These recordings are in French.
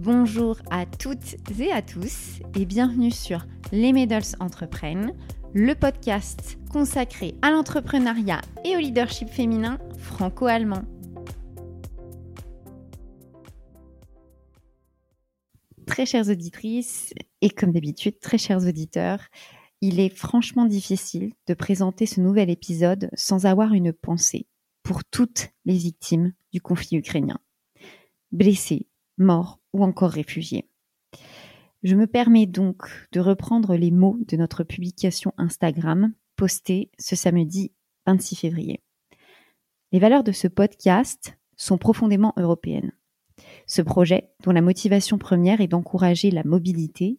Bonjour à toutes et à tous et bienvenue sur Les Medals Entreprennent, le podcast consacré à l'entrepreneuriat et au leadership féminin franco-allemand. Très chères auditrices et comme d'habitude, très chers auditeurs, il est franchement difficile de présenter ce nouvel épisode sans avoir une pensée pour toutes les victimes du conflit ukrainien. Blessées, morts ou encore réfugiés. Je me permets donc de reprendre les mots de notre publication Instagram postée ce samedi 26 février. Les valeurs de ce podcast sont profondément européennes. Ce projet, dont la motivation première est d'encourager la mobilité,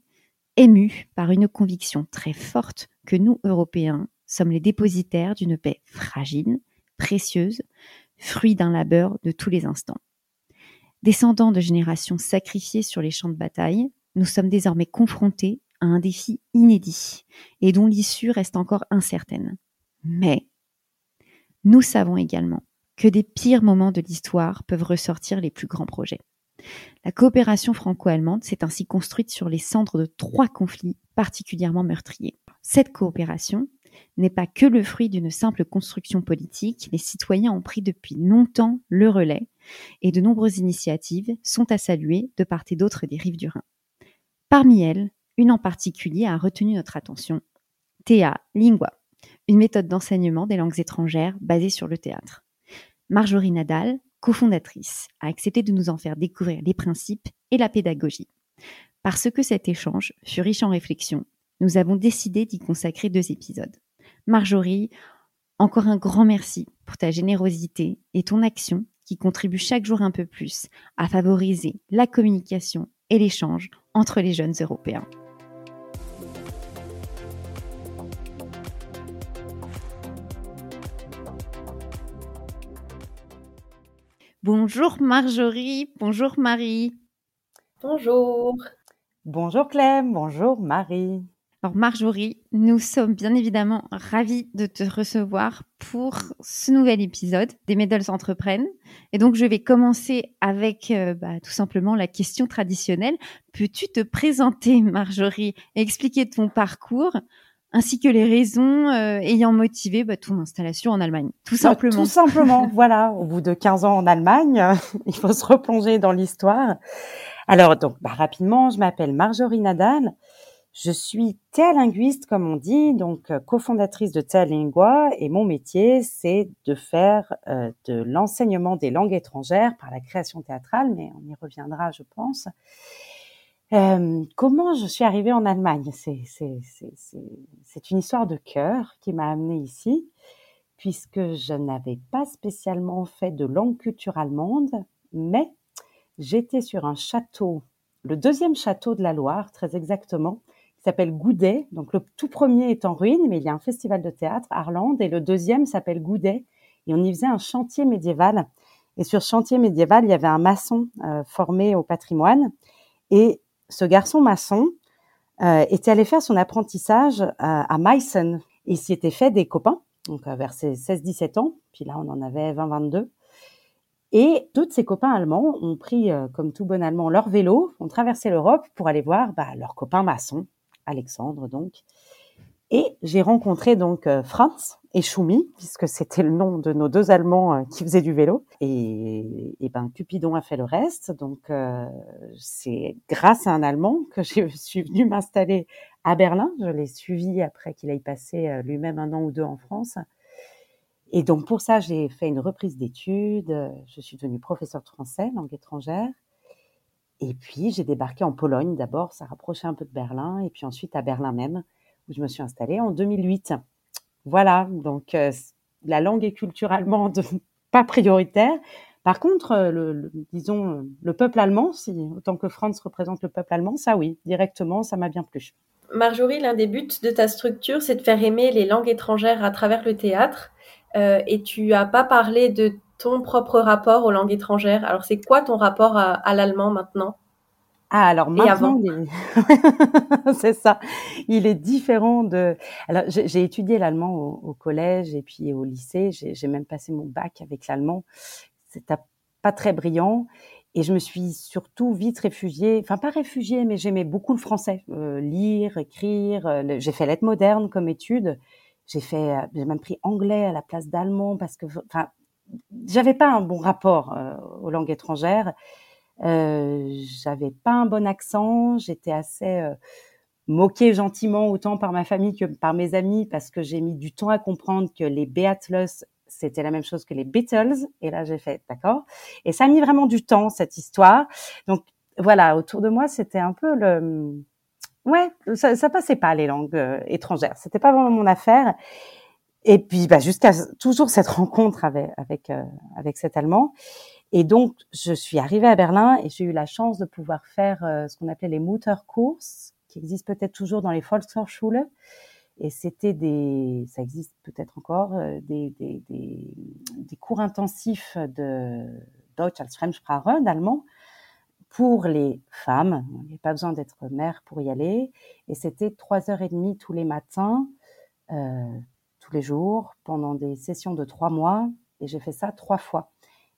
est mu par une conviction très forte que nous, Européens, sommes les dépositaires d'une paix fragile, précieuse, fruit d'un labeur de tous les instants. Descendants de générations sacrifiées sur les champs de bataille, nous sommes désormais confrontés à un défi inédit et dont l'issue reste encore incertaine. Mais nous savons également que des pires moments de l'histoire peuvent ressortir les plus grands projets. La coopération franco-allemande s'est ainsi construite sur les cendres de trois conflits particulièrement meurtriers. Cette coopération n'est pas que le fruit d'une simple construction politique, les citoyens ont pris depuis longtemps le relais et de nombreuses initiatives sont à saluer de part et d'autre des rives du Rhin. Parmi elles, une en particulier a retenu notre attention, Thea Lingua, une méthode d'enseignement des langues étrangères basée sur le théâtre. Marjorie Nadal, cofondatrice, a accepté de nous en faire découvrir les principes et la pédagogie. Parce que cet échange fut riche en réflexions, nous avons décidé d'y consacrer deux épisodes. Marjorie, encore un grand merci pour ta générosité et ton action qui contribue chaque jour un peu plus à favoriser la communication et l'échange entre les jeunes Européens. Bonjour Marjorie, bonjour Marie. Bonjour. Bonjour Clem, bonjour Marie. Alors Marjorie, nous sommes bien évidemment ravis de te recevoir pour ce nouvel épisode des Medals Entreprennent. Et donc je vais commencer avec euh, bah, tout simplement la question traditionnelle. Peux-tu te présenter Marjorie et expliquer ton parcours ainsi que les raisons euh, ayant motivé bah, ton installation en Allemagne, tout bah, simplement. tout simplement, voilà. Au bout de 15 ans en Allemagne, il faut se replonger dans l'histoire. Alors donc, rapidement, je m'appelle Marjorie Nadal. Je suis linguiste, comme on dit, donc euh, cofondatrice de Lingua, et mon métier, c'est de faire euh, de l'enseignement des langues étrangères par la création théâtrale, mais on y reviendra, je pense. Euh, comment je suis arrivée en Allemagne? C'est une histoire de cœur qui m'a amenée ici, puisque je n'avais pas spécialement fait de langue culture allemande, mais j'étais sur un château, le deuxième château de la Loire, très exactement, qui s'appelle Goudet. Donc le tout premier est en ruine, mais il y a un festival de théâtre, Arlande, et le deuxième s'appelle Goudet. Et on y faisait un chantier médiéval. Et sur chantier médiéval, il y avait un maçon euh, formé au patrimoine. Et ce garçon maçon euh, était allé faire son apprentissage euh, à Meissen. Il s'y était fait des copains, donc vers ses 16-17 ans. Puis là, on en avait 20-22. Et tous ses copains allemands ont pris, comme tout bon allemand, leur vélo, ont traversé l'Europe pour aller voir bah, leurs copains maçons Alexandre donc. Et j'ai rencontré donc euh, Franz et Schumi, puisque c'était le nom de nos deux Allemands euh, qui faisaient du vélo. Et, et ben Cupidon a fait le reste. Donc euh, c'est grâce à un Allemand que je suis venue m'installer à Berlin. Je l'ai suivi après qu'il ait passé lui-même un an ou deux en France. Et donc pour ça, j'ai fait une reprise d'études. Je suis devenue professeure de français, langue étrangère. Et puis, j'ai débarqué en Pologne d'abord, ça rapprochait un peu de Berlin, et puis ensuite à Berlin même, où je me suis installée en 2008. Voilà, donc euh, la langue et culture allemande, pas prioritaire. Par contre, euh, le, disons, le peuple allemand, si autant que France représente le peuple allemand, ça oui, directement, ça m'a bien plu. Marjorie, l'un des buts de ta structure, c'est de faire aimer les langues étrangères à travers le théâtre. Euh, et tu as pas parlé de ton propre rapport aux langues étrangères? Alors, c'est quoi ton rapport à, l'allemand maintenant? Ah, alors maintenant, c'est ça. Il est différent de. Alors, j'ai étudié l'allemand au, collège et puis au lycée. J'ai même passé mon bac avec l'allemand. C'était pas très brillant. Et je me suis surtout vite réfugiée, enfin pas réfugiée, mais j'aimais beaucoup le français, euh, lire, écrire. Euh, j'ai fait lettres modernes comme étude. J'ai fait, euh, j'ai même pris anglais à la place d'allemand parce que, enfin, j'avais pas un bon rapport aux langues étrangères. Euh, j'avais pas un bon accent. J'étais assez moquée gentiment autant par ma famille que par mes amis parce que j'ai mis du temps à comprendre que les Beatles c'était la même chose que les Beatles. Et là, j'ai fait, d'accord. Et ça a mis vraiment du temps, cette histoire. Donc, voilà, autour de moi, c'était un peu le, ouais, ça, ça passait pas les langues euh, étrangères. C'était pas vraiment mon affaire. Et puis, bah, jusqu'à toujours cette rencontre avec avec euh, avec cet Allemand. Et donc, je suis arrivée à Berlin et j'ai eu la chance de pouvoir faire euh, ce qu'on appelait les Mutterkurs, qui existent peut-être toujours dans les Volkshochschule. Et c'était des, ça existe peut-être encore, euh, des, des, des, des, cours intensifs de Deutsch als Fremdsprache, d'allemand, pour les femmes. Il n'y a pas besoin d'être mère pour y aller. Et c'était trois heures et demie tous les matins, euh, tous les jours, pendant des sessions de trois mois. Et j'ai fait ça trois fois.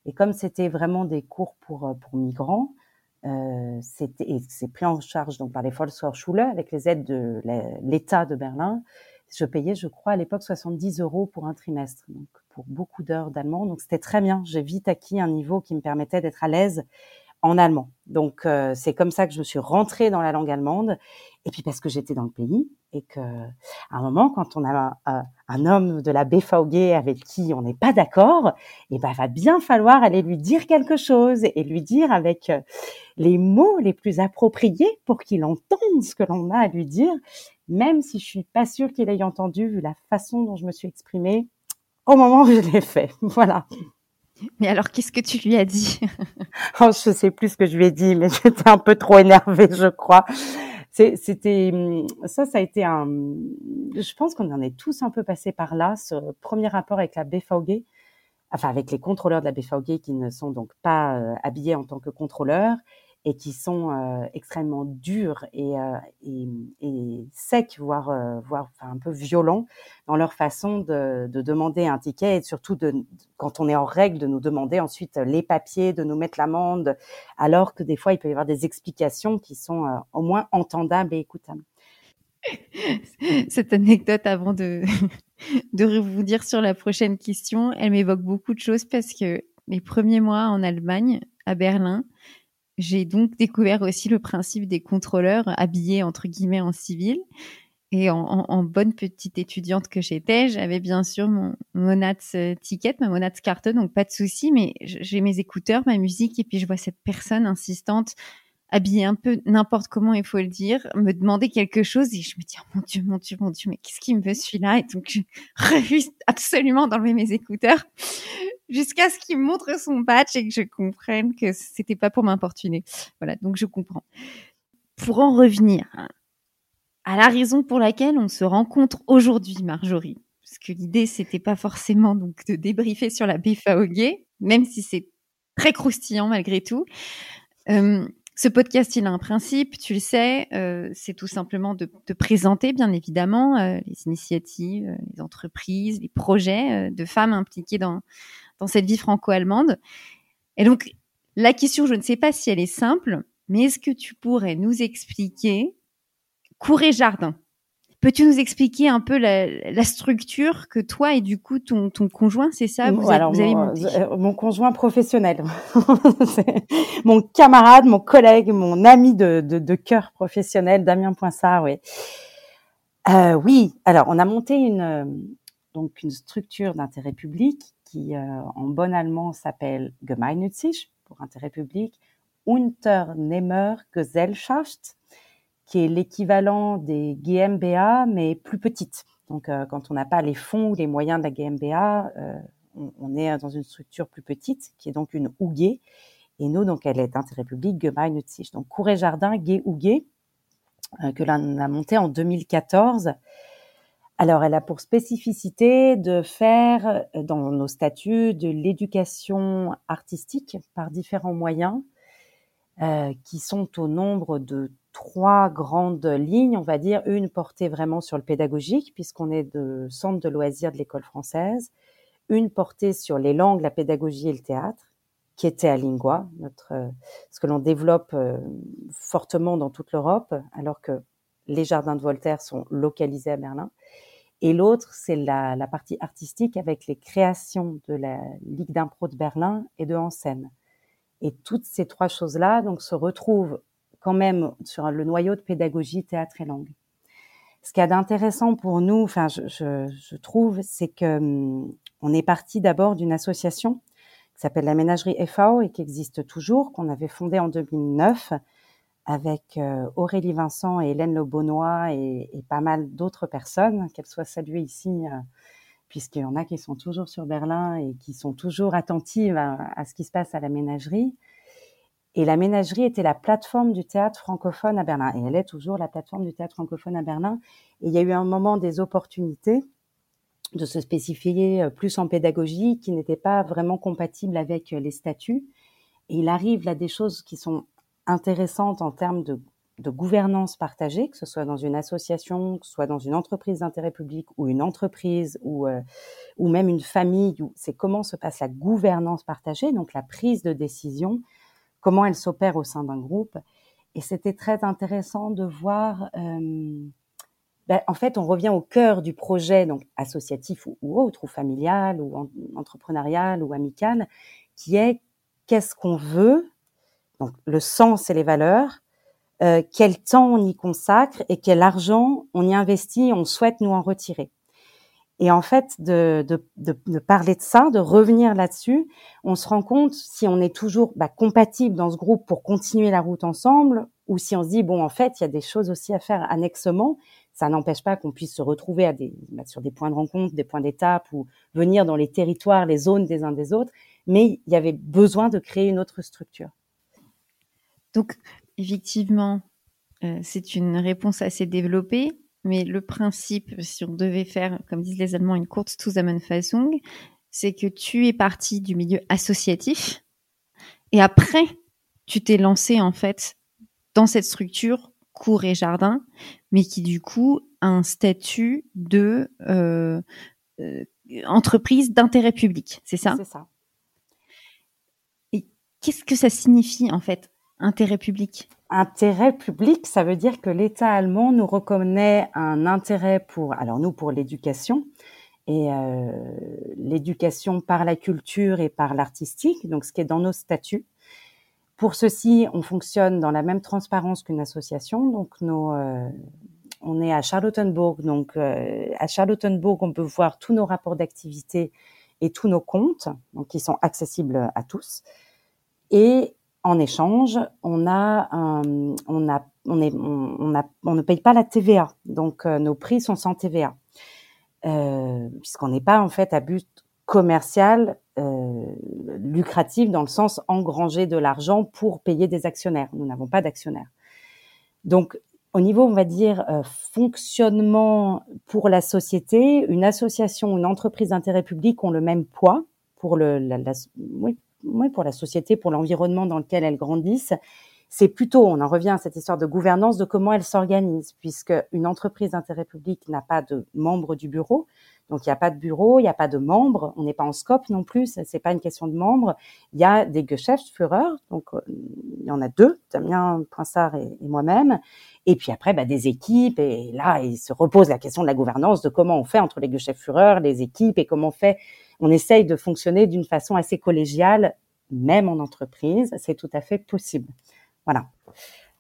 Et comme c'était vraiment des cours pour, euh, pour migrants, euh, c'était c'est pris en charge donc par les Volkshochschule avec les aides de l'État de Berlin. Je payais, je crois, à l'époque 70 euros pour un trimestre, donc pour beaucoup d'heures d'allemand. Donc c'était très bien. J'ai vite acquis un niveau qui me permettait d'être à l'aise en allemand. Donc euh, c'est comme ça que je me suis rentrée dans la langue allemande. Et puis parce que j'étais dans le pays et que à un moment, quand on a un, un homme de la BVG avec qui on n'est pas d'accord, et eh ben va bien falloir aller lui dire quelque chose et lui dire avec euh, les mots les plus appropriés pour qu'il entende ce que l'on a à lui dire, même si je suis pas sûre qu'il ait entendu vu la façon dont je me suis exprimée au moment où je l'ai fait. Voilà. Mais alors, qu'est-ce que tu lui as dit? Oh, Je sais plus ce que je lui ai dit, mais j'étais un peu trop énervée, je crois. C'était ça, ça a été un. Je pense qu'on en est tous un peu passés par là. Ce premier rapport avec la BVG, enfin avec les contrôleurs de la BVG qui ne sont donc pas euh, habillés en tant que contrôleurs et qui sont euh, extrêmement durs et, euh, et, et, secs, voire, euh, voire enfin, un peu violents dans leur façon de, de, demander un ticket et surtout de, quand on est en règle de nous demander ensuite les papiers, de nous mettre l'amende, alors que des fois il peut y avoir des explications qui sont euh, au moins entendables et écoutables. Cette anecdote avant de, de vous dire sur la prochaine question, elle m'évoque beaucoup de choses parce que mes premiers mois en Allemagne, à Berlin, j'ai donc découvert aussi le principe des contrôleurs habillés entre guillemets en civil. Et en, bonne petite étudiante que j'étais, j'avais bien sûr mon Monats euh, ticket, ma Monats carte, donc pas de souci. Mais j'ai mes écouteurs, ma musique, et puis je vois cette personne insistante, habillée un peu n'importe comment, il faut le dire, me demander quelque chose, et je me dis oh mon Dieu, mon Dieu, mon Dieu, mais qu'est-ce qui me veut celui-là? Et donc je refuse absolument d'enlever mes écouteurs jusqu'à ce qu'il montre son patch et que je comprenne que c'était pas pour m'importuner. Voilà, donc je comprends. Pour en revenir à la raison pour laquelle on se rencontre aujourd'hui, Marjorie, parce que l'idée c'était pas forcément donc de débriefer sur la BFAOG, même si c'est très croustillant malgré tout. Euh, ce podcast, il a un principe, tu le sais, euh, c'est tout simplement de, présenter, bien évidemment, euh, les initiatives, euh, les entreprises, les projets de femmes impliquées dans, dans cette vie franco-allemande. Et donc, la question, je ne sais pas si elle est simple, mais est-ce que tu pourrais nous expliquer cours et jardin? Peux-tu nous expliquer un peu la, structure que toi et du coup ton, ton conjoint, c'est ça vous, Alors, avez mon, euh, mon, conjoint professionnel, mon camarade, mon collègue, mon ami de, de, de cœur professionnel, Damien Poinsard, oui. Euh, oui, alors on a monté une euh, donc une structure d'intérêt public qui, euh, en bon allemand, s'appelle Gemeinnützig, pour intérêt public, Unternehmer Gesellschaft, qui est l'équivalent des GmbH, mais plus petite. Donc, euh, quand on n'a pas les fonds ou les moyens de la GmbH, euh, on, est dans une structure plus petite, qui est donc une UG. Et nous, donc, elle est d'intérêt public, Gemeinnützig. Donc, Cour et Jardin, GUG, euh, que l'on a monté en 2014 alors, elle a pour spécificité de faire euh, dans nos statuts de l'éducation artistique par différents moyens euh, qui sont au nombre de trois grandes lignes, on va dire, une portée vraiment sur le pédagogique puisqu'on est de centre de loisirs de l'école française, une portée sur les langues, la pédagogie et le théâtre, qui était à Lingua, notre, ce que l'on développe fortement dans toute l'Europe, alors que les jardins de Voltaire sont localisés à Berlin. Et l'autre, c'est la, la, partie artistique avec les créations de la Ligue d'impro de Berlin et de Hansen. Et toutes ces trois choses-là donc se retrouvent quand même sur le noyau de pédagogie théâtre et langue. Ce qu'il y a d'intéressant pour nous, enfin, je, je, je trouve, c'est que hum, on est parti d'abord d'une association qui s'appelle la Ménagerie FAO et qui existe toujours, qu'on avait fondée en 2009 avec euh, Aurélie Vincent et Hélène Le et, et pas mal d'autres personnes, qu'elles soient saluées ici, euh, puisqu'il y en a qui sont toujours sur Berlin et qui sont toujours attentives à, ce qui se passe à la ménagerie. Et la ménagerie était la plateforme du théâtre francophone à Berlin. Et elle est toujours la plateforme du théâtre francophone à Berlin. Et il y a eu un moment des opportunités de se spécifier euh, plus en pédagogie qui n'était pas vraiment compatible avec les statuts. Et il arrive là des choses qui sont intéressante en termes de, gouvernance partagée, que ce soit dans une association, que ce soit dans une entreprise d'intérêt public ou une entreprise ou, euh, ou même une famille, c'est comment se passe la gouvernance partagée, donc la prise de décision, comment elle s'opère au sein d'un groupe. Et c'était très intéressant de voir, euh, ben, en fait, on revient au cœur du projet, donc associatif ou, ou autre, ou familial, ou entrepreneurial, ou amical, qui est qu'est-ce qu'on veut donc le sens et les valeurs, euh, quel temps on y consacre et quel argent on y investit, on souhaite nous en retirer. Et en fait, de, parler de ça, de revenir là-dessus, on se rend compte si on est toujours bah, compatible dans ce groupe pour continuer la route ensemble, ou si on se dit bon, en fait, il y a des choses aussi à faire annexement. Ça n'empêche pas qu'on puisse se retrouver bah, sur des points de rencontre, des points d'étape, ou venir dans les territoires, les zones des uns des autres. Mais il y avait besoin de créer une autre structure. Donc, effectivement, euh, c'est une réponse assez développée, mais le principe, si on devait faire, comme disent les Allemands, une courte Zusammenfassung, c'est que tu es parti du milieu associatif et après, tu t'es lancé en fait dans cette structure cours et jardin, mais qui du coup a un statut de euh, euh, entreprise d'intérêt public, c'est ça? C'est ça. Et qu'est-ce que ça signifie en fait? Intérêt public. Intérêt public, ça veut dire que l'État allemand nous reconnaît un intérêt pour, alors nous pour l'éducation, et euh, l'éducation par la culture et par l'artistique, donc ce qui est dans nos statuts. Pour ceci, on fonctionne dans la même transparence qu'une association, donc euh, on est à Charlottenburg, donc euh, à Charlottenburg, on peut voir tous nos rapports d'activité et tous nos comptes, donc qui sont accessibles à tous. Et en échange, on a, on a, on est, on, a, on ne paye pas la TVA, donc euh, nos prix sont sans TVA, euh, puisqu'on n'est pas en fait à but commercial euh, lucratif dans le sens engranger de l'argent pour payer des actionnaires. Nous n'avons pas d'actionnaires. Donc, au niveau, on va dire, euh, fonctionnement pour la société, une association, une entreprise d'intérêt public ont le même poids pour le, la, la oui, oui, pour la société, pour l'environnement dans lequel elles grandissent. C'est plutôt, on en revient à cette histoire de gouvernance, de comment elle s'organise, puisque une entreprise d'intérêt public n'a pas de membres du bureau, donc il n'y a pas de bureau, il n'y a pas de membres, on n'est pas en scope non plus, c'est pas une question de membres. Il y a des Geschäftsführer, donc euh, il y en a deux, Damien Poinsard et, et moi-même, et puis après bah, des équipes. Et là, il se repose la question de la gouvernance, de comment on fait entre les Geschäftsführer, les équipes, et comment on fait on essaye de fonctionner d'une façon assez collégiale, même en entreprise, c'est tout à fait possible. Voilà.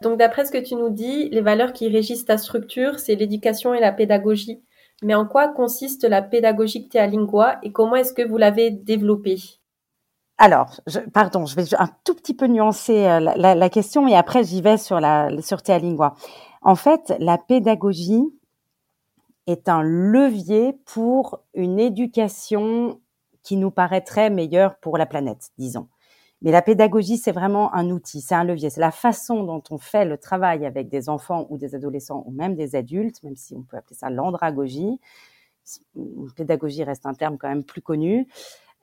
Donc d'après ce que tu nous dis, les valeurs qui régissent ta structure, c'est l'éducation et la pédagogie. Mais en quoi consiste la pédagogie Lingua et comment est-ce que vous l'avez développée? Alors, pardon, je vais un tout petit peu nuancer euh, la, question et après j'y vais sur la sur Lingua. En fait, la pédagogie est un levier pour une éducation qui nous paraîtrait meilleur pour la planète, disons. Mais la pédagogie, c'est vraiment un outil, c'est un levier, c'est la façon dont on fait le travail avec des enfants ou des adolescents ou même des adultes, même si on peut appeler ça l'andragogie. Pédagogie reste un terme quand même plus connu.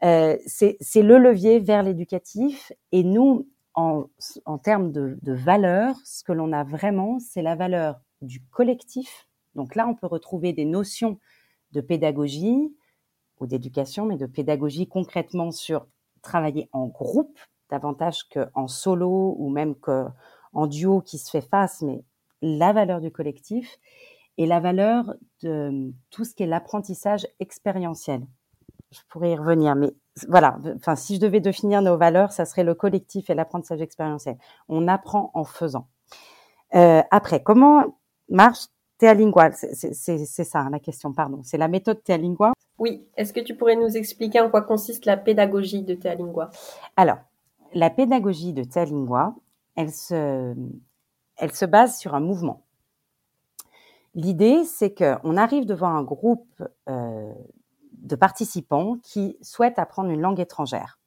Euh, c'est le levier vers l'éducatif et nous, en, en termes de, de valeur, ce que l'on a vraiment, c'est la valeur du collectif. Donc là, on peut retrouver des notions de pédagogie, ou d'éducation, mais de pédagogie concrètement sur travailler en groupe davantage qu'en solo ou même qu'en duo qui se fait face, mais la valeur du collectif et la valeur de tout ce qui est l'apprentissage expérientiel. Je pourrais y revenir, mais voilà. Enfin, si je devais définir nos valeurs, ça serait le collectif et l'apprentissage expérientiel. On apprend en faisant. Euh, après, comment marche Théalingua C'est ça hein, la question, pardon. C'est la méthode Théalingua Oui. Est-ce que tu pourrais nous expliquer en quoi consiste la pédagogie de Théalingua Alors, la pédagogie de Théalingua, elle se, elle se base sur un mouvement. L'idée, c'est qu'on arrive devant un groupe euh, de participants qui souhaitent apprendre une langue étrangère.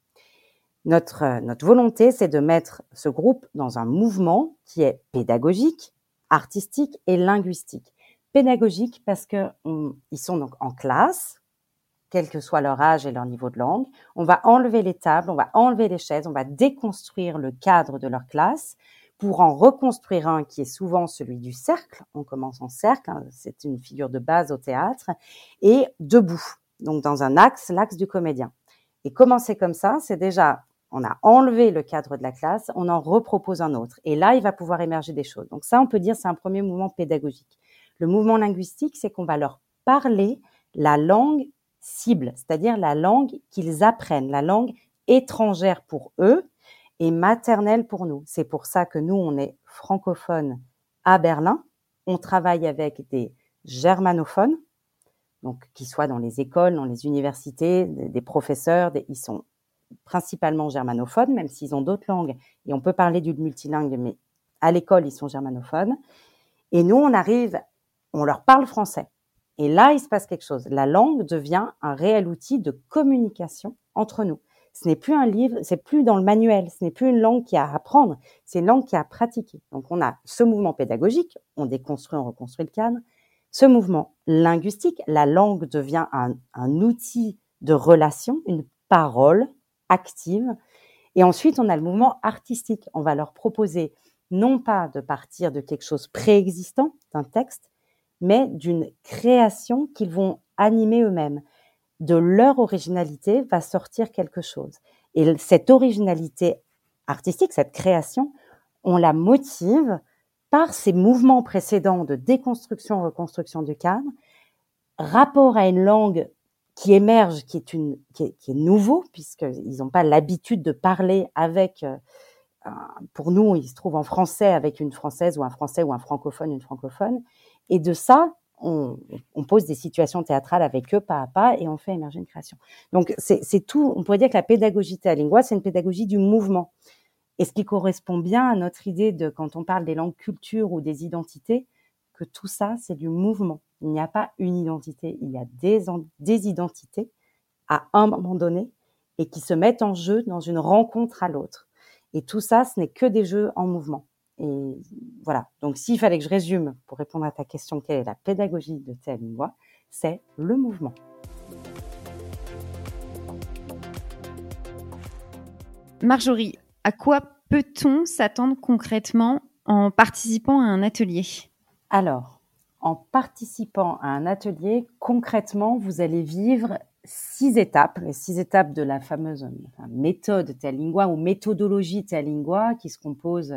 Notre, notre volonté, c'est de mettre ce groupe dans un mouvement qui est pédagogique, artistique et linguistique. Pédagogique parce que ils sont donc en classe, quel que soit leur âge et leur niveau de langue. On va enlever les tables, on va enlever les chaises, on va déconstruire le cadre de leur classe pour en reconstruire un qui est souvent celui du cercle. On commence en cercle, hein, c'est une figure de base au théâtre, et debout, donc dans un axe, l'axe du comédien. Et commencer comme ça, c'est déjà, on a enlevé le cadre de la classe, on en repropose un autre. Et là, il va pouvoir émerger des choses. Donc ça, on peut dire, c'est un premier mouvement pédagogique. Le mouvement linguistique, c'est qu'on va leur parler la langue cible, c'est-à-dire la langue qu'ils apprennent, la langue étrangère pour eux, et maternelle pour nous. C'est pour ça que nous, on est francophone à Berlin. On travaille avec des germanophones, donc qui soient dans les écoles, dans les universités, des, professeurs, ils sont principalement germanophones, même s'ils ont d'autres langues. Et on peut parler du multilingue, mais à l'école, ils sont germanophones. Et nous, on arrive, on leur parle français. Et là, il se passe quelque chose. La langue devient un réel outil de communication entre nous. Ce n'est plus un livre, c'est plus dans le manuel, ce n'est plus une langue qui a à apprendre, c'est une langue qui a à pratiquer. Donc on a ce mouvement pédagogique, on déconstruit, on reconstruit le cadre. Ce mouvement linguistique, la langue devient un, un outil de relation, une parole active. Et ensuite, on a le mouvement artistique. On va leur proposer non pas de partir de quelque chose préexistant, d'un texte, mais d'une création qu'ils vont animer eux-mêmes de leur originalité va sortir quelque chose. Et cette originalité artistique, cette création, on la motive par ces mouvements précédents de déconstruction, reconstruction du cadre, rapport à une langue qui émerge, qui est, une, qui est, nouveau, puisqu'ils n'ont pas l'habitude de parler avec, euh, pour nous, ils se trouvent en français avec une française ou un français ou un francophone, une francophone. Et de ça, on, pose des situations théâtrales avec eux pas à pas et on fait émerger une création. Donc c'est tout. On pourrait dire que la pédagogie théâtrale, c'est une pédagogie du mouvement. Et ce qui correspond bien à notre idée de quand on parle des langues culture ou des identités, tout ça c'est du mouvement. Il n'y a pas une identité, il y a des, identités à un moment donné et qui se mettent en jeu dans une rencontre à l'autre. Et tout ça, ce n'est que des jeux en mouvement. Et voilà. Donc, s'il fallait que je résume pour répondre à ta question, quelle est la pédagogie de telle loi C'est le mouvement. Marjorie, à quoi peut-on s'attendre concrètement en participant à un atelier? Alors, en participant à un atelier, concrètement, vous allez vivre six étapes, les six étapes de la fameuse méthode Théalingua ou méthodologie Théalingua qui se compose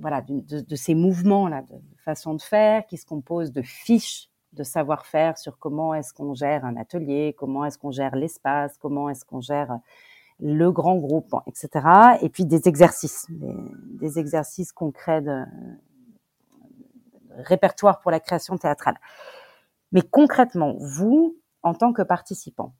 voilà, de, ces mouvements-là, de façon de faire, qui se composent de fiches de savoir-faire sur comment est-ce qu'on gère un atelier, comment est-ce qu'on gère l'espace, comment est-ce qu'on gère le grand groupe, etc. Et puis des exercices, des, exercices concrets de répertoire pour la création théâtrale. Mais concrètement, vous, en tant que participant,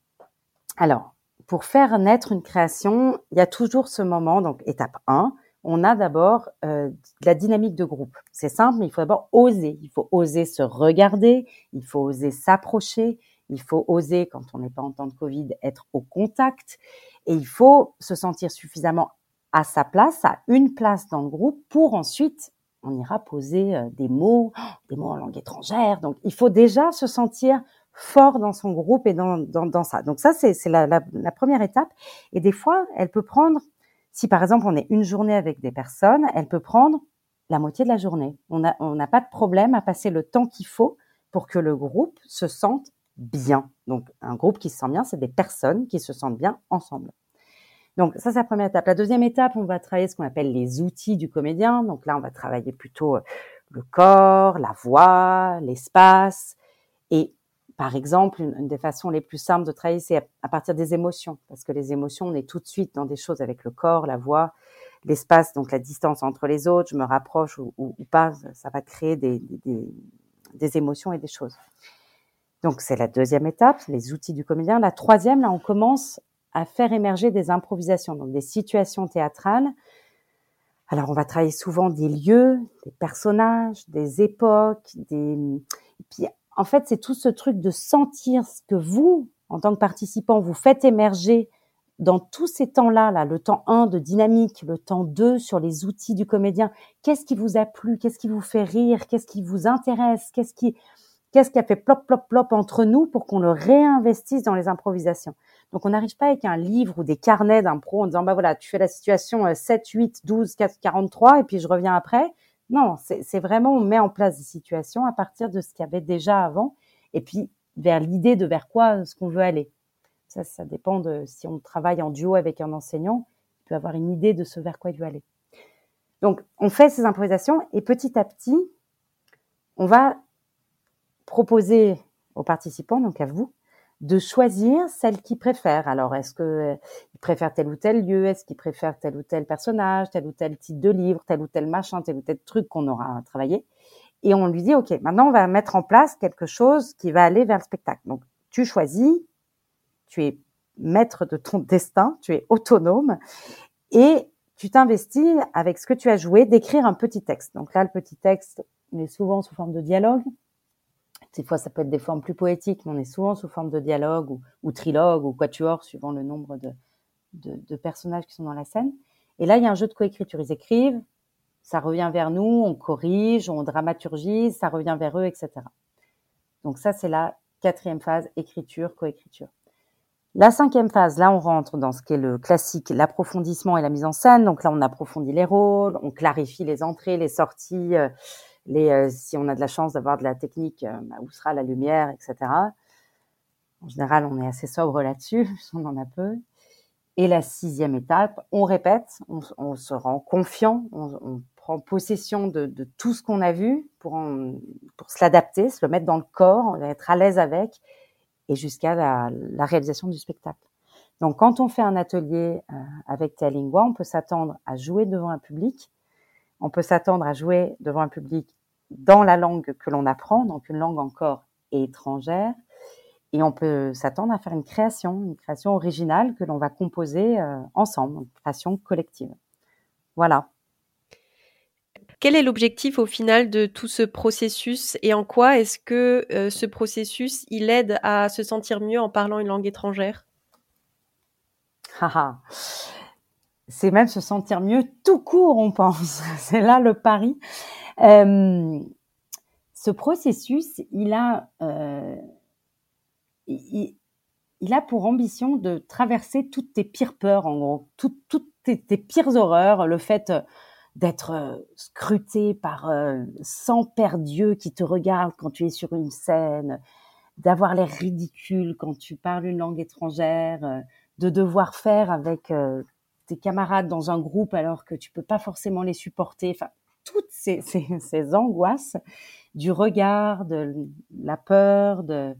alors, pour faire naître une création, il y a toujours ce moment, donc étape 1, on a d'abord euh, la dynamique de groupe. C'est simple, mais il faut d'abord oser. Il faut oser se regarder, il faut oser s'approcher, il faut oser, quand on n'est pas en temps de Covid, être au contact, et il faut se sentir suffisamment à sa place, à une place dans le groupe, pour ensuite, on ira poser euh, des mots, des mots en langue étrangère. Donc, il faut déjà se sentir fort dans son groupe et dans, dans, ça. Donc ça, c'est la, la première étape. Et des fois, elle peut prendre si par exemple on est une journée avec des personnes, elle peut prendre la moitié de la journée. On n'a pas de problème à passer le temps qu'il faut pour que le groupe se sente bien. Donc un groupe qui se sent bien, c'est des personnes qui se sentent bien ensemble. Donc ça, c'est la première étape. La deuxième étape, on va travailler ce qu'on appelle les outils du comédien. Donc là, on va travailler plutôt euh, le corps, la voix, l'espace. Et par exemple, une, des façons les plus simples de travailler, c'est à, partir des émotions. Parce que les émotions, on est tout de suite dans des choses avec le corps, la voix, l'espace, donc la distance entre les autres, je me rapproche ou, pas, ça va créer des, des émotions et des choses. Donc c'est la deuxième étape, les outils du comédien. La troisième, là, on commence à faire émerger des improvisations, donc des situations théâtrales. Alors on va travailler souvent des lieux, des personnages, des époques, des. Et puis en fait c'est tout ce truc de sentir ce que vous, en tant que participant, vous faites émerger dans tous ces temps-là, là, le temps 1 de dynamique, le temps 2 sur les outils du comédien, qu'est-ce qui vous a plu, qu'est-ce qui vous fait rire, qu'est-ce qui vous intéresse, qu'est-ce qui, qu'est-ce qui a fait plop, plop, plop entre nous pour qu'on le réinvestisse dans les improvisations? Donc, on n'arrive pas avec un livre ou des carnets d'impro en disant, bah voilà, tu fais la situation 7, 8, 12, 4, 43 et puis je reviens après. Non, c'est vraiment, on met en place des situations à partir de ce qu'il y avait déjà avant et puis vers l'idée de vers quoi ce qu'on veut aller. Ça, ça dépend de si on travaille en duo avec un enseignant, il peut avoir une idée de ce vers quoi il veut aller. Donc, on fait ces improvisations et petit à petit, on va proposer aux participants, donc à vous, de choisir celle qu'ils préfèrent. Alors, est-ce qu'ils préfèrent tel ou tel lieu? Est-ce qu'ils préfèrent tel ou tel personnage, tel ou tel titre de livre, tel ou tel machin, tel ou tel truc qu'on aura travaillé Et on lui dit, OK, maintenant, on va mettre en place quelque chose qui va aller vers le spectacle. Donc, tu choisis, tu es maître de ton destin, tu es autonome et tu t'investis avec ce que tu as joué d'écrire un petit texte. Donc là, le petit texte, il est souvent sous forme de dialogue. Des fois, ça peut être des formes plus poétiques, mais on est souvent sous forme de dialogue ou, trilogue ou quatuor, suivant le nombre de, de, personnages qui sont dans la scène. Et là, il y a un jeu de coécriture. Ils écrivent, ça revient vers nous, on corrige, on dramaturgise, ça revient vers eux, etc. Donc ça, c'est la quatrième phase, écriture, coécriture. La cinquième phase, là, on rentre dans ce qui est le classique, l'approfondissement et la mise en scène. Donc là, on approfondit les rôles, on clarifie les entrées, les sorties, euh, les, euh, si on a de la chance d'avoir de la technique, euh, bah, où sera la lumière, etc. En général, on est assez sobre là-dessus, on en a peu. Et la sixième étape, on répète, on, se rend confiant, on, prend possession de, tout ce qu'on a vu pour, pour se l'adapter, se le mettre dans le corps, être à l'aise avec, et jusqu'à la, réalisation du spectacle. Donc, quand on fait un atelier euh, avec Théalingua, on peut s'attendre à jouer devant un public, on peut s'attendre à jouer devant un public dans la langue que l'on apprend, donc une langue encore étrangère, et on peut s'attendre à faire une création, une création originale que l'on va composer euh, ensemble, une création collective. Voilà. Quel est l'objectif au final de tout ce processus et en quoi est-ce que euh, ce processus il aide à se sentir mieux en parlant une langue étrangère? C'est même se sentir mieux tout court, on pense. C'est là le pari. Euh, ce processus, il a, euh, il, a pour ambition de traverser toutes tes pires peurs, en gros, toutes, tes, pires horreurs, le fait d'être euh, scruté par 100 pères dieux qui te regardent quand tu es sur une scène, d'avoir l'air ridicule quand tu parles une langue étrangère, de devoir faire avec tes camarades dans un groupe alors que tu peux pas forcément les supporter. Enfin, toutes ces, ces, angoisses du regard, de la peur, de,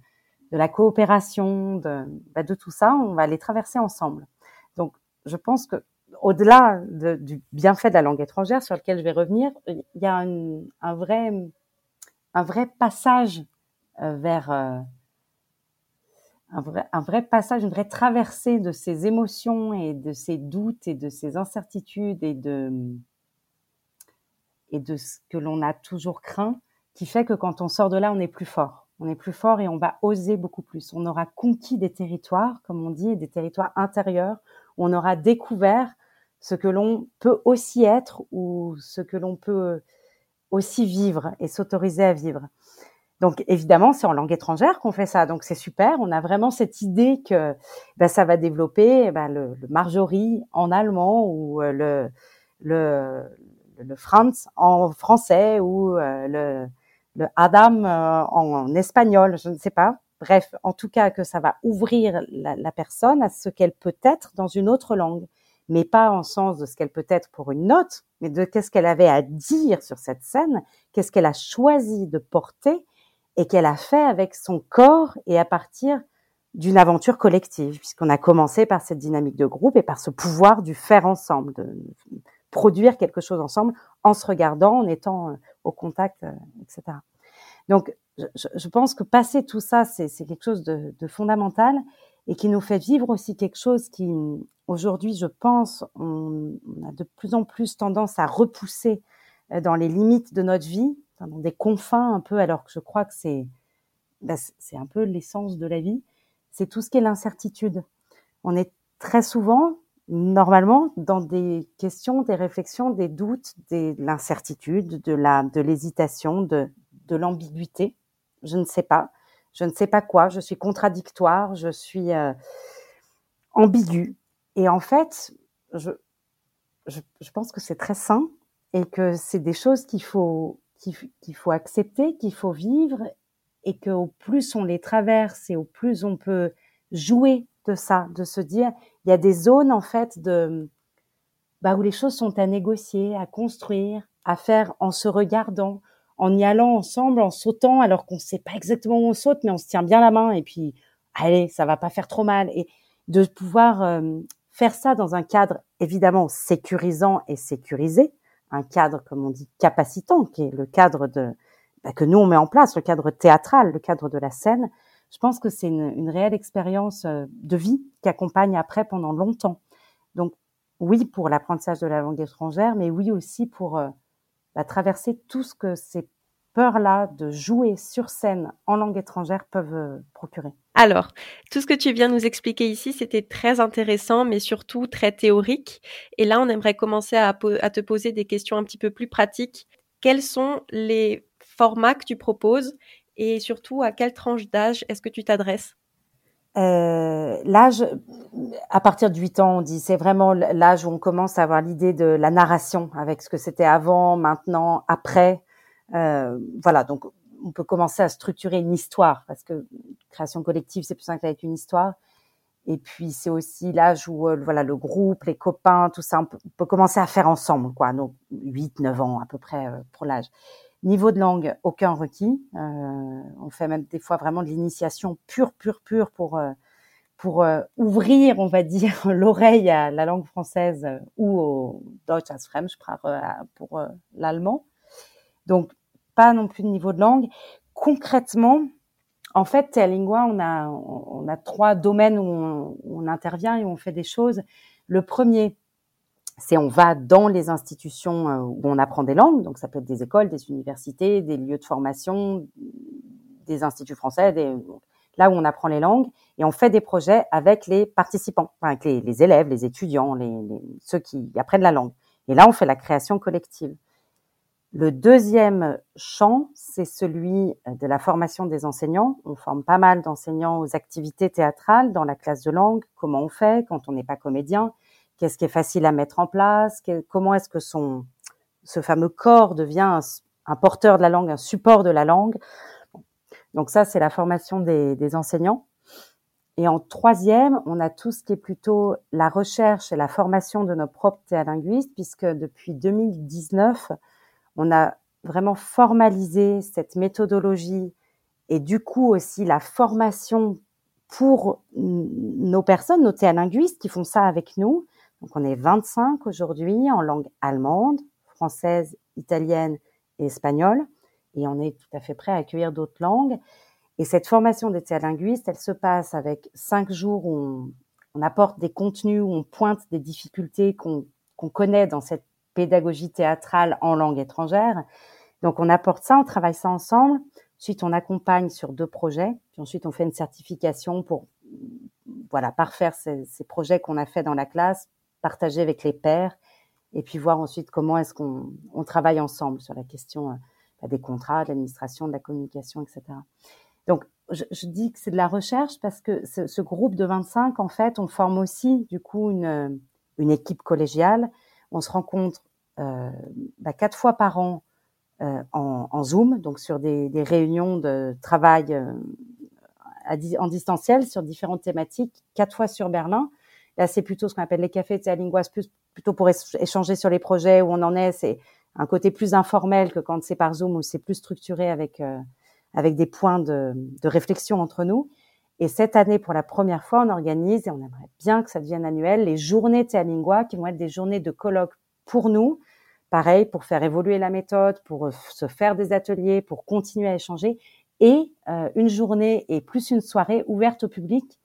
de la coopération, de, bah, de tout ça, on va les traverser ensemble. Donc, je pense que au-delà du bienfait de la langue étrangère sur lequel je vais revenir, il y a un, vrai, un vrai passage euh, vers euh, un, vrai, un vrai passage, une vraie traversée de ces émotions et de ces doutes et de ces incertitudes et de et de ce que l'on a toujours craint, qui fait que quand on sort de là, on est plus fort. On est plus fort et on va oser beaucoup plus. On aura conquis des territoires, comme on dit, des territoires intérieurs, on aura découvert ce que l'on peut aussi être ou ce que l'on peut aussi vivre et s'autoriser à vivre. Donc évidemment, c'est en langue étrangère qu'on fait ça, donc c'est super. On a vraiment cette idée que ben, ça va développer ben, le, le, Marjorie en allemand ou euh, le, le, le Franz en français ou euh, le, le Adam euh, en, espagnol, je ne sais pas. Bref, en tout cas que ça va ouvrir la, la personne à ce qu'elle peut être dans une autre langue mais pas en sens de ce qu'elle peut être pour une note, mais de qu'est-ce qu'elle avait à dire sur cette scène, qu'est-ce qu'elle a choisi de porter et qu'elle a fait avec son corps et à partir d'une aventure collective, puisqu'on a commencé par cette dynamique de groupe et par ce pouvoir du faire ensemble, de produire quelque chose ensemble en se regardant, en étant euh, au contact, euh, etc. Donc, je, pense que passer tout ça, c'est quelque chose de, fondamental et qui nous fait vivre aussi quelque chose qui, aujourd'hui, je pense, on, a de plus en plus tendance à repousser euh, dans les limites de notre vie, dans des confins un peu, alors que je crois que c'est bah, c'est un peu l'essence de la vie, c'est tout ce qui est l'incertitude. On est très souvent, normalement, dans des questions, des réflexions, des doutes, de l'incertitude, de de l'hésitation, de, de l'ambiguïté. Je ne sais pas. Je ne sais pas quoi. Je suis contradictoire. Je suis euh, ambiguë. Et en fait, je, je pense que c'est très sain et que c'est des choses qu'il faut qu'il faut accepter, qu'il faut vivre et qu'au plus on les traverse et au plus on peut jouer de ça, de se dire, il y a des zones en fait de bah, où les choses sont à négocier, à construire, à faire en se regardant, en y allant ensemble, en sautant alors qu'on ne sait pas exactement où on saute, mais on se tient bien la main et puis allez, ça va pas faire trop mal. Et de pouvoir euh, faire ça dans un cadre évidemment sécurisant et sécurisé, un cadre comme on dit capacitant, qui est le cadre de bah, que nous on met en place, le cadre théâtral, le cadre de la scène, je pense que c'est une, une, réelle expérience euh, de vie qui accompagne après pendant longtemps. Donc oui pour l'apprentissage de la langue étrangère, mais oui aussi pour euh, bah, traverser tout ce que ces peurs-là de jouer sur scène en langue étrangère peuvent euh, procurer. Alors, tout ce que tu viens nous expliquer ici, c'était très intéressant, mais surtout très théorique. Et là, on aimerait commencer à, à te poser des questions un petit peu plus pratiques. Quels sont les format que tu proposes et surtout à quelle tranche d'âge est-ce que tu t'adresses? Euh, L'âge, à partir de 8 ans, on dit, c'est vraiment l'âge où on commence à avoir l'idée de la narration avec ce que c'était avant, maintenant, après. Euh, voilà, donc on peut commencer à structurer une histoire parce que création collective, c'est plus simple avec une histoire. Et puis c'est aussi l'âge où euh, voilà le groupe, les copains, tout ça, on peut, commencer à faire ensemble, quoi. Donc 8, 9 ans à peu près euh, pour l'âge. Niveau de langue, aucun requis. Euh, on fait même des fois vraiment de l'initiation pure, pure, pure pour pour ouvrir, on va dire, l'oreille à la langue française ou au Deutsch als Fremdsprache pour l'allemand. Donc pas non plus de niveau de langue. Concrètement, en fait, à Lingua, on a trois domaines où on, on intervient et où on fait des choses. Le premier, c'est on va dans les institutions euh, où on apprend des langues, donc ça peut être des écoles, des universités, des lieux de formation, des instituts français, des, là où on apprend les langues, et on fait des projets avec les participants, avec les, élèves, les étudiants, les, ceux qui apprennent la langue. Et là, on fait la création collective. Le deuxième champ, c'est celui de la formation des enseignants. On forme pas mal d'enseignants aux activités théâtrales dans la classe de langue, comment on fait quand on n'est pas comédien, qu'est-ce qui est facile à mettre en place, comment est-ce que son ce fameux corps devient un, porteur de la langue, un support de la langue? Donc ça, c'est la formation des, enseignants. Et en troisième, on a tout ce qui est plutôt la recherche et la formation de nos propres théalinguistes, puisque depuis 2019, on a vraiment formalisé cette méthodologie et du coup aussi la formation pour nos personnes, nos théalinguistes qui font ça avec nous, donc on est 25 aujourd'hui en langue allemande, française, italienne et espagnole. Et on est tout à fait prêt à accueillir d'autres langues. Et cette formation des linguistes, elle se passe avec cinq jours où on, apporte des contenus, où on pointe des difficultés qu'on connaît dans cette pédagogie théâtrale en langue étrangère. Donc on apporte ça, on travaille ça ensemble. Ensuite, on accompagne sur deux projets. Ensuite, on fait une certification pour voilà parfaire ces, projets qu'on a fait dans la classe partager avec les pairs et puis voir ensuite comment est-ce qu'on on travaille ensemble sur la question euh, bah, des contrats, de l'administration, de la communication, etc. Donc, je, dis que c'est de la recherche parce que ce, groupe de 25, en fait, on forme aussi du coup une, équipe collégiale. On se rencontre bah, quatre fois par an euh, en, en, Zoom, donc sur des, des réunions de travail euh, à, en distanciel sur différentes thématiques, quatre fois sur Berlin Là, c'est plutôt ce qu'on appelle les cafés de plus plutôt pour échanger sur les projets où on en est. C'est un côté plus informel que quand c'est par Zoom où c'est plus structuré avec euh, avec des points de, de, réflexion entre nous. Et cette année, pour la première fois, on organise et on aimerait bien que ça devienne annuel les journées Théalingua qui vont être des journées de colloques pour nous. Pareil, pour faire évoluer la méthode, pour euh, se faire des ateliers, pour continuer à échanger et euh, une journée et plus une soirée ouverte au public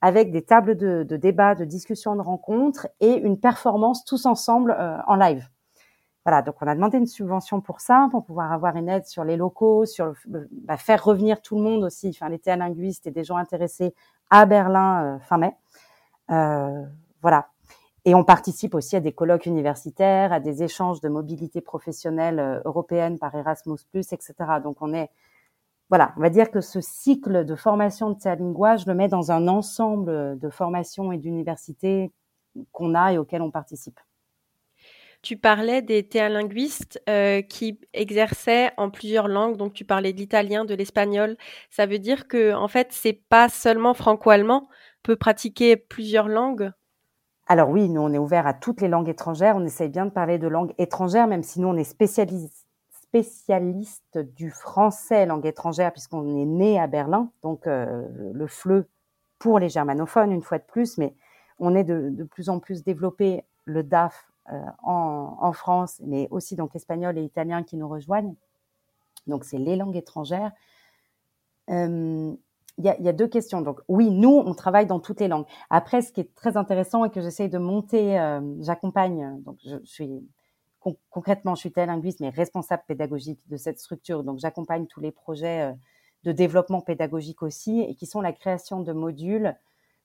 avec des tables de, de débat, de discussion, de rencontres et une performance tous ensemble euh, en live. Voilà, donc on a demandé une subvention pour ça, pour pouvoir avoir une aide sur les locaux, sur bah, faire revenir tout le monde aussi, enfin les linguistes et des gens intéressés à Berlin euh, fin mai. Euh, voilà. Et on participe aussi à des colloques universitaires, à des échanges de mobilité professionnelle euh, européenne par Erasmus+, etc. Donc on est voilà, on va dire que ce cycle de formation de Théalingua, je le mets dans un ensemble de formations et d'universités qu'on a et auxquelles on participe. Tu parlais des théalinguistes euh, qui exerçaient en plusieurs langues, donc tu parlais de l'italien, de l'espagnol. Ça veut dire que en fait, c'est pas seulement franco-allemand, peut pratiquer plusieurs langues. Alors oui, nous on est ouvert à toutes les langues étrangères. On essaye bien de parler de langues étrangères, même si nous on est spécialiste du français langue étrangère puisqu'on est né à Berlin, donc euh, le FLE pour les germanophones une fois de plus, mais on est de, plus en plus développé le DAF euh, en, France, mais aussi donc espagnol et italien qui nous rejoignent. Donc c'est les langues étrangères. Euh, il y, a, deux questions. Donc oui, nous, on travaille dans toutes les langues. Après, ce qui est très intéressant et que j'essaye de monter, j'accompagne, donc je, suis concrètement, je suis linguiste, mais responsable pédagogique de cette structure. Donc, j'accompagne tous les projets euh, de développement pédagogique aussi, et qui sont la création de modules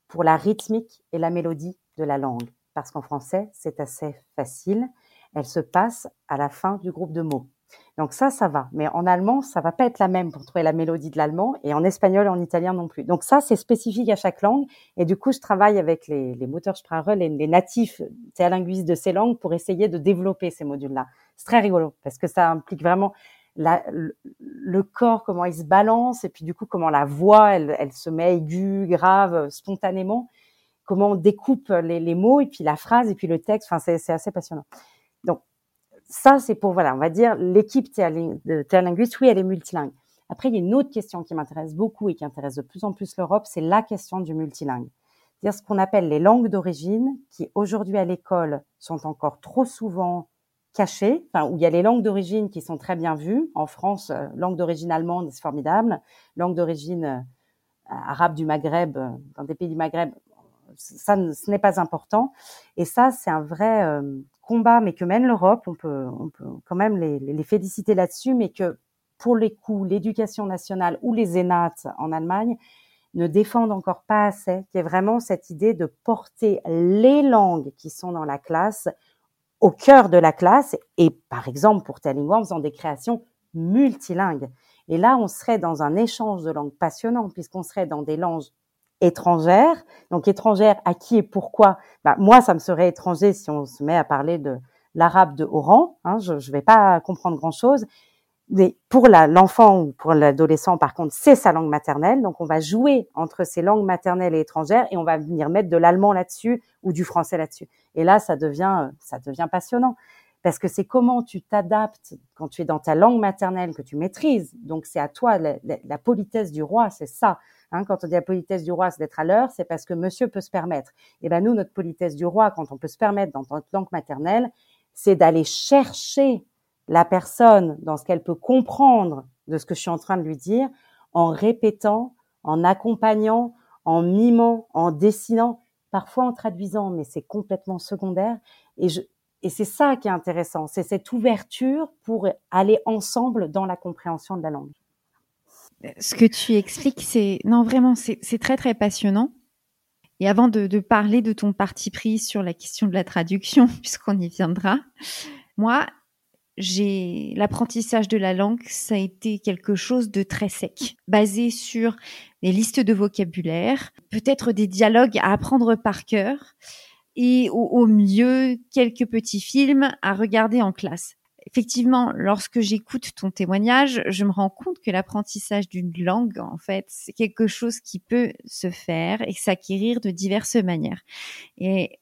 pour la rythmique et la mélodie de la langue. Parce qu'en français, c'est assez facile. Elle se passe à la fin du groupe de mots. Donc ça, ça va. Mais en allemand, ça va pas être la même pour trouver la mélodie de l'allemand et en espagnol et en italien non plus. Donc ça, c'est spécifique à chaque langue. Et du coup, je travaille avec les, les moteurs Sprache, les, les natifs linguistes de ces langues pour essayer de développer ces modules-là. C'est très rigolo parce que ça implique vraiment le, corps, comment il se balance et puis du coup, comment la voix, elle, se met aiguë, grave, spontanément. Comment on découpe les, les mots et puis la phrase et puis le texte. Enfin, c'est assez passionnant. Ça, c'est pour, voilà, on va dire, l'équipe de oui, elle est multilingue. Après, il y a une autre question qui m'intéresse beaucoup et qui intéresse de plus en plus l'Europe, c'est la question du multilingue. C'est-à-dire ce qu'on appelle les langues d'origine, qui aujourd'hui à l'école sont encore trop souvent cachées, enfin, où il y a les langues d'origine qui sont très bien vues. En France, euh, langue d'origine allemande, c'est formidable. Langue d'origine euh, arabe du Maghreb, euh, dans des pays du Maghreb, ça, ce n'est pas important. Et ça, c'est un vrai, combat, mais que mène l'Europe, on peut, on peut quand même les, les féliciter là-dessus, mais que pour les coups, l'éducation nationale ou les ENAT en Allemagne ne défendent encore pas assez, qui est vraiment cette idée de porter les langues qui sont dans la classe au cœur de la classe et par exemple pour Telling en faisant des créations multilingues. Et là, on serait dans un échange de langues passionnant puisqu'on serait dans des langues étrangère. Donc étrangère à qui et pourquoi? Bah, Moi, ça me serait étranger si on se met à parler de l'arabe de Oran. Hein, je ne vais pas comprendre grand-chose. Mais pour l'enfant ou pour l'adolescent, par contre, c'est sa langue maternelle. Donc on va jouer entre ces langues maternelles et étrangères et on va venir mettre de l'allemand là-dessus ou du français là-dessus. Et là, ça devient, ça devient passionnant parce que c'est comment tu t'adaptes quand tu es dans ta langue maternelle que tu maîtrises. Donc c'est à toi la, politesse du roi, c'est ça. Hein, quand on dit la politesse du roi, c'est d'être à l'heure, c'est parce que monsieur peut se permettre. Et ben nous, notre politesse du roi, quand on peut se permettre dans notre langue maternelle, c'est d'aller chercher la personne dans ce qu'elle peut comprendre de ce que je suis en train de lui dire, en répétant, en accompagnant, en mimant, en dessinant, parfois en traduisant, mais c'est complètement secondaire. Et, je, et c'est ça qui est intéressant, c'est cette ouverture pour aller ensemble dans la compréhension de la langue ce que tu expliques, c'est non vraiment, c'est très très passionnant. Et avant de, parler de ton parti pris sur la question de la traduction, puisqu'on y viendra, moi, j'ai l'apprentissage de la langue, ça a été quelque chose de très sec, basé sur les listes de vocabulaire, peut-être des dialogues à apprendre par cœur, et au, mieux quelques petits films à regarder en classe. effectivement, lorsque j'écoute ton témoignage, je me rends compte que l'apprentissage d'une langue, en fait, c'est quelque chose qui peut se faire et s'acquérir de diverses manières. Et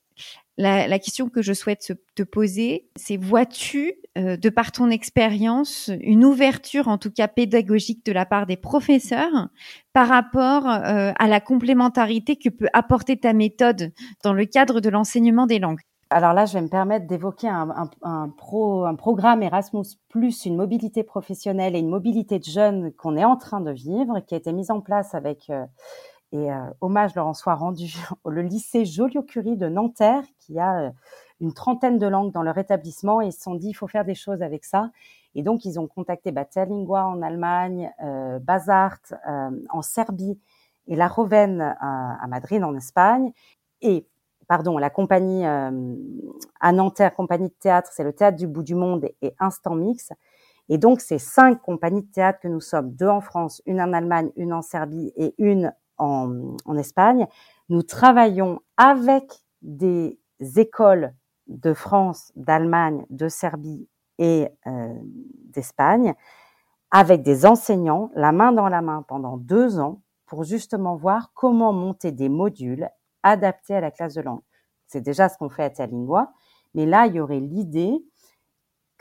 la, question que je souhaite te poser, c'est vois-tu, euh, de par ton expérience, une ouverture, en tout cas pédagogique, de la part des professeurs par rapport euh, à la complémentarité que peut apporter ta méthode dans le cadre de l'enseignement des langues? Alors là, je vais me permettre d'évoquer un, un, pro, un programme Erasmus une mobilité professionnelle et une mobilité de jeunes qu'on est en train de vivre, qui a été mise en place avec euh, et euh, hommage leur en soit rendu le lycée Joliot-Curie de Nanterre, qui a euh, une trentaine de langues dans leur établissement, et ils se sont dit, il faut faire des choses avec ça. Et donc, ils ont contacté bah, Lingua en Allemagne, euh, Bazart euh, en Serbie, et La Roven à, Madrid en Espagne, et pardon, la compagnie à Nanterre, compagnie de théâtre, c'est le Théâtre du bout du monde et Instant Mix. Et donc, ces cinq compagnies de théâtre que nous sommes, deux en France, une en Allemagne, une en Serbie et une en, Espagne, nous travaillons avec des écoles de France, d'Allemagne, de Serbie et euh, d'Espagne, avec des enseignants, la main dans la main pendant deux ans, pour justement voir comment monter des modules adaptés à la classe de langue. C'est déjà ce qu'on fait à Talingua, mais là, il y aurait l'idée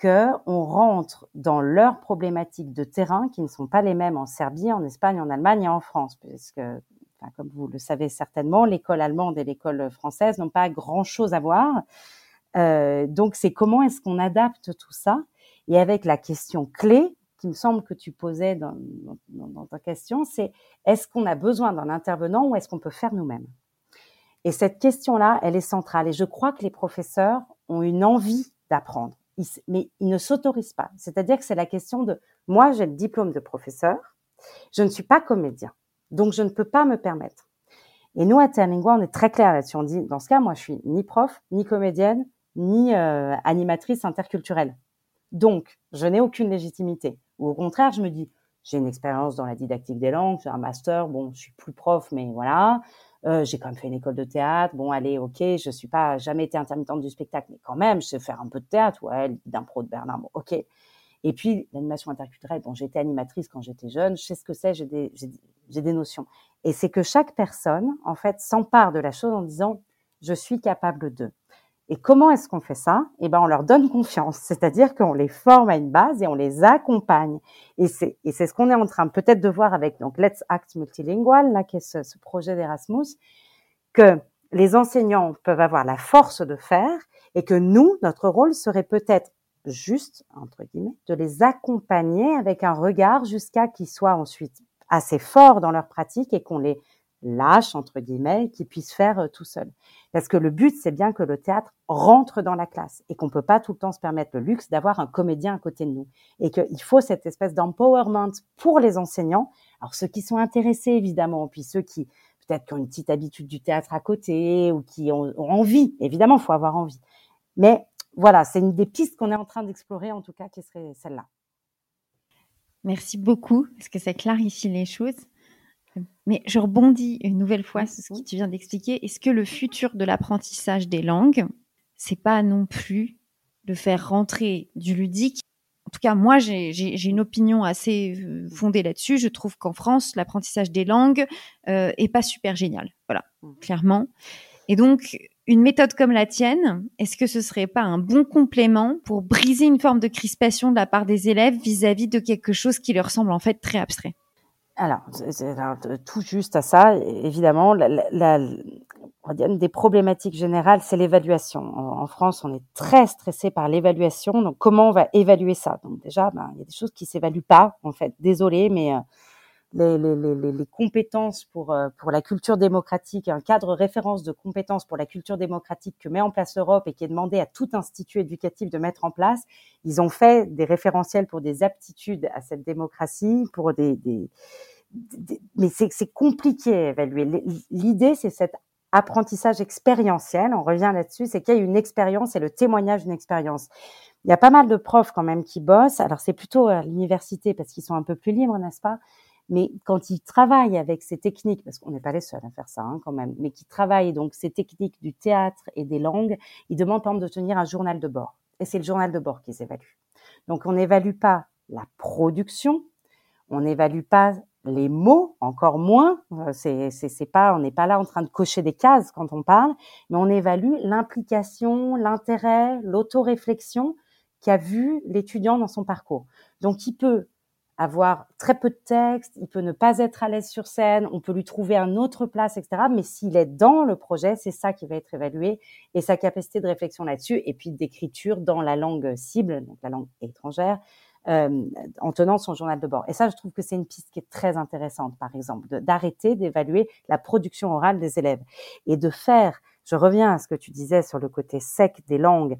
qu'on rentre dans leurs problématiques de terrain qui ne sont pas les mêmes en Serbie, en Espagne, en Allemagne et en France, puisque, comme vous le savez certainement, l'école allemande et l'école française n'ont pas grand-chose à voir. Euh, donc, c'est comment est-ce qu'on adapte tout ça? Et avec la question clé qui me semble que tu posais dans ta question, c'est est-ce qu'on a besoin d'un intervenant ou est-ce qu'on peut faire nous-mêmes? Et cette question-là, elle est centrale. Et je crois que les professeurs ont une envie d'apprendre mais ils ne s'autorisent pas. C'est-à-dire que c'est la question de, moi, j'ai le diplôme de professeur, je ne suis pas comédien, donc je ne peux pas me permettre. Et nous, à Terlingua, on est très clair là-dessus. On dit, dans ce cas, moi, je suis ni prof, ni comédienne, ni euh, animatrice interculturelle. Donc, je n'ai aucune légitimité. Ou au contraire, je me dis, j'ai une expérience dans la didactique des langues, j'ai un master, bon, je suis plus prof, mais voilà. Euh, j'ai quand même fait une école de théâtre. Bon, allez, ok, je suis pas jamais été intermittente du spectacle, mais quand même, je sais faire un peu de théâtre, ouais, d'impro de Bernard, bon, ok. Et puis l'animation interculturelle, bon, j'étais animatrice quand j'étais jeune, je sais ce que c'est, j'ai des, des notions. Et c'est que chaque personne, en fait, s'empare de la chose en disant, je suis capable de. Et comment est-ce qu'on fait ça? Eh ben, on leur donne confiance, c'est-à-dire qu'on les forme à une base et on les accompagne. Et c'est ce qu'on est en train peut-être de voir avec donc Let's Act Multilingual, là, qui est ce, ce projet d'Erasmus, que les enseignants peuvent avoir la force de faire et que nous, notre rôle serait peut-être juste entre guillemets de les accompagner avec un regard jusqu'à qu'ils soient ensuite assez forts dans leur pratique et qu'on les lâche entre guillemets qui puisse faire euh, tout seul. Parce que le but c'est bien que le théâtre rentre dans la classe et qu'on peut pas tout le temps se permettre le luxe d'avoir un comédien à côté de nous et qu'il faut cette espèce d'empowerment pour les enseignants. Alors ceux qui sont intéressés évidemment, puis ceux qui peut-être qui ont une petite habitude du théâtre à côté ou qui ont, envie. Évidemment, faut avoir envie. Mais voilà, c'est une des pistes qu'on est en train d'explorer en tout cas qui serait celle-là. Merci beaucoup parce que ça clarifie les choses. Mais je rebondis une nouvelle fois sur ce que tu viens d'expliquer. Est-ce que le futur de l'apprentissage des langues, c'est pas non plus de faire rentrer du ludique? En tout cas, moi, j'ai une opinion assez euh, fondée là-dessus. Je trouve qu'en France, l'apprentissage des langues euh, est pas super génial. Voilà, mmh. clairement. Et donc, une méthode comme la tienne, est-ce que ce serait pas un bon complément pour briser une forme de crispation de la part des élèves vis à -vis de quelque chose qui leur semble en fait très abstrait? Alors, c'est tout juste à ça, évidemment, la, la, une des problématiques générales, c'est l'évaluation. En, France, on est très stressé par l'évaluation. Donc, comment on va évaluer ça? Donc, déjà, ben, il y a des choses qui s'évaluent pas, en fait. Désolé, mais euh, les, les, les, les, compétences pour euh, pour la culture démocratique, un cadre référence de compétences pour la culture démocratique que met en place l'Europe et qui est demandé à tout institut éducatif de mettre en place. Ils ont fait des référentiels pour des aptitudes à cette démocratie, pour des, des, mais c'est compliqué à évaluer. L'idée, c'est cet apprentissage expérientiel. On revient là-dessus, c'est qu'il y a une expérience et le témoignage d'une expérience. Il y a pas mal de profs quand même qui bossent. Alors c'est plutôt à l'université parce qu'ils sont un peu plus libres, n'est-ce pas? Mais quand ils travaillent avec ces techniques, parce qu'on n'est pas les seuls à faire ça hein, quand même, mais qui travaillent donc ces techniques du théâtre et des langues, ils demandent par exemple de tenir un journal de bord. Et c'est le journal de bord qui s'évalue. Donc on n'évalue pas la production, on n'évalue pas les mots, encore moins. Euh, c'est, c'est, pas, on n'est pas là en train de cocher des cases quand on parle, mais on évalue l'implication, l'intérêt, l'autoréflexion qu'a vu l'étudiant dans son parcours. Donc, il peut avoir très peu de texte, il peut ne pas être à l'aise sur scène, on peut lui trouver un autre place, etc. Mais s'il est dans le projet, c'est ça qui va être évalué et sa capacité de réflexion là-dessus et puis d'écriture dans la langue cible, donc la langue étrangère, euh, en tenant son journal de bord. Et ça, je trouve que c'est une piste qui est très intéressante, par exemple, d'arrêter d'évaluer la production orale des élèves et de faire, je reviens à ce que tu disais sur le côté sec des langues,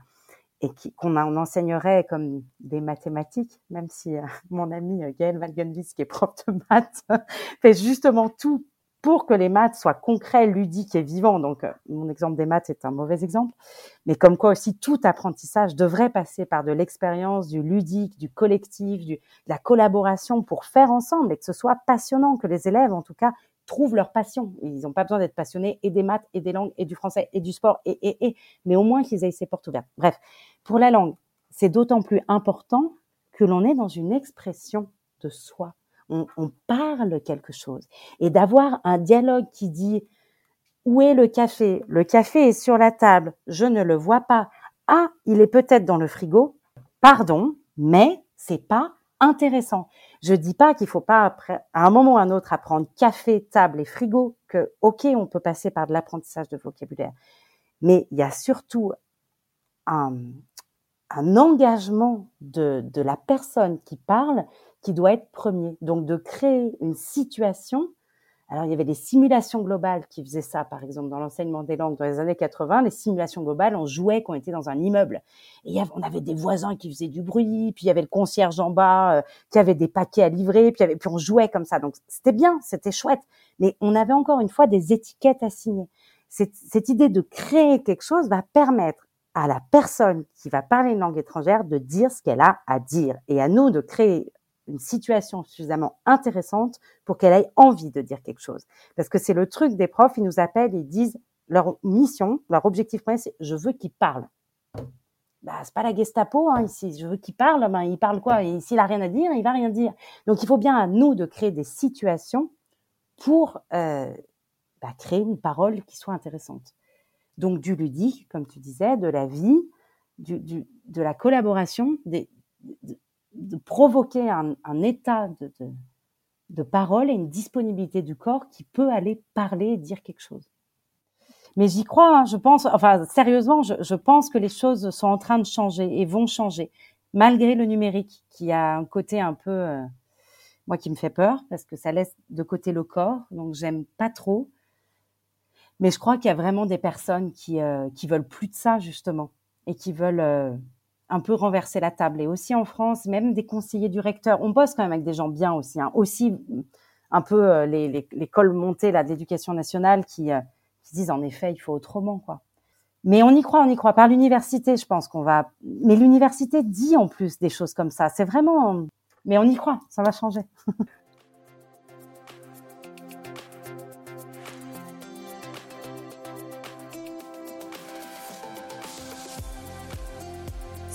et qu'on enseignerait comme des mathématiques, même si euh, mon ami euh, Gaël Valgenvis, qui est prof de maths, fait justement tout pour que les maths soient concrets, ludiques et vivants. Donc, euh, mon exemple des maths est un mauvais exemple, mais comme quoi aussi tout apprentissage devrait passer par de l'expérience, du ludique, du collectif, du, de la collaboration pour faire ensemble et que ce soit passionnant, que les élèves, en tout cas, trouvent leur passion. Ils n'ont pas besoin d'être passionnés et des maths et des langues et du français et du sport et, et, et, mais au moins qu'ils aient ces portes ouvertes. Bref, pour la langue, c'est d'autant plus important que l'on est dans une expression de soi. On, parle quelque chose. Et d'avoir un dialogue qui dit où est le café? Le café est sur la table, je ne le vois pas. Ah, il est peut-être dans le frigo. Pardon, mais c'est pas intéressant. Je dis pas qu'il faut pas après, à un moment ou à un autre apprendre café, table et frigo, que ok, on peut passer par de l'apprentissage de vocabulaire, mais il y a surtout un, un engagement de, de la personne qui parle qui doit être premier. Donc de créer une situation alors, il y avait des simulations globales qui faisaient ça, par exemple, dans l'enseignement des langues dans les années 80. Les simulations globales, on jouait quand on était dans un immeuble. Et on avait des voisins qui faisaient du bruit, puis il y avait le concierge en bas euh, qui avait des paquets à livrer, puis, puis on jouait comme ça. Donc, c'était bien, c'était chouette. Mais on avait encore une fois des étiquettes à signer. Cette, cette idée de créer quelque chose va permettre à la personne qui va parler une langue étrangère de dire ce qu'elle a à dire et à nous de créer une situation suffisamment intéressante pour qu'elle ait envie de dire quelque chose. Parce que c'est le truc des profs, ils nous appellent, ils disent leur mission, leur objectif premier, c'est je veux qu'ils parlent. Bah, c'est pas la Gestapo hein, ici. Je veux qu'il parle. Ben, il parle quoi? Et s'il a rien à dire, il va rien dire. Donc, il faut bien à nous de créer des situations pour euh, bah, créer une parole qui soit intéressante. Donc, du ludique, comme tu disais, de la vie, du, de la collaboration, des, de provoquer un, état de, de, parole et une disponibilité du corps qui peut aller parler et dire quelque chose. Mais j'y crois, hein, je pense, enfin sérieusement, je, pense que les choses sont en train de changer et vont changer, malgré le numérique qui a un côté un peu, euh, moi qui me fait peur, parce que ça laisse de côté le corps, donc j'aime pas trop. Mais je crois qu'il y a vraiment des personnes qui, euh, qui veulent plus de ça justement et qui veulent euh, un peu renverser la table. Et aussi en France, même des conseillers du recteur, on bosse quand même avec des gens bien aussi, hein. aussi un peu euh, les, les, les montés là d'éducation nationale qui, euh, qui disent en effet il faut autrement quoi. Mais on y croit, on y croit. Par l'université, je pense qu'on va. Mais l'université dit en plus des choses comme ça. C'est vraiment. Mais on y croit, ça va changer.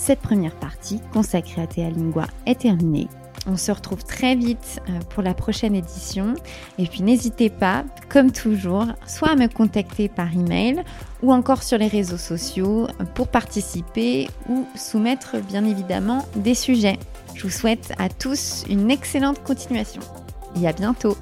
Cette première partie consacrée à Théa Lingua est terminée. On se retrouve très vite euh, pour la prochaine édition. Et puis n'hésitez pas, comme toujours, soit à me contacter par email ou encore sur les réseaux sociaux pour participer ou soumettre bien évidemment des sujets. Je vous souhaite à tous une excellente continuation et à bientôt.